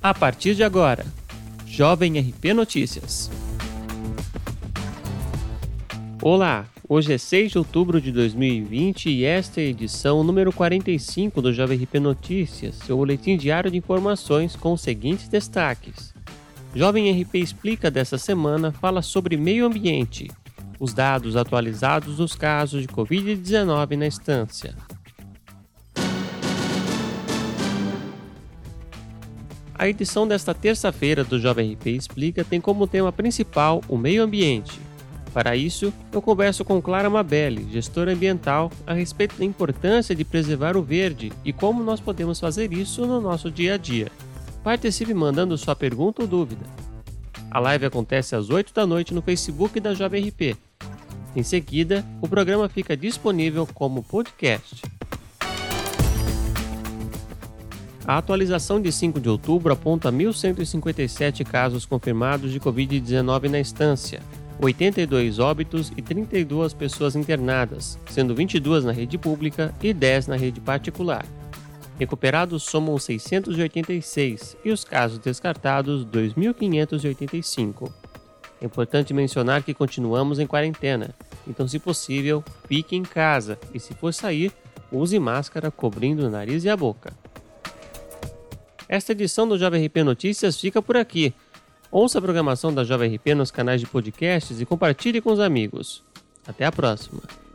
A partir de agora, Jovem RP Notícias. Olá, hoje é 6 de outubro de 2020 e esta é a edição número 45 do Jovem RP Notícias, seu boletim diário de informações com os seguintes destaques. Jovem RP Explica dessa semana fala sobre meio ambiente, os dados atualizados dos casos de Covid-19 na estância. A edição desta terça-feira do Jovem RP Explica tem como tema principal o meio ambiente. Para isso, eu converso com Clara Mabelli, gestora ambiental, a respeito da importância de preservar o verde e como nós podemos fazer isso no nosso dia a dia. Participe mandando sua pergunta ou dúvida. A live acontece às 8 da noite no Facebook da Jovem RP. Em seguida, o programa fica disponível como podcast. A atualização de 5 de outubro aponta 1.157 casos confirmados de Covid-19 na estância, 82 óbitos e 32 pessoas internadas, sendo 22 na rede pública e 10 na rede particular. Recuperados somam 686 e os casos descartados 2.585. É importante mencionar que continuamos em quarentena, então, se possível, fique em casa e, se for sair, use máscara cobrindo o nariz e a boca. Esta edição do Jovem RP Notícias fica por aqui. Ouça a programação da Jovem RP nos canais de podcasts e compartilhe com os amigos. Até a próxima!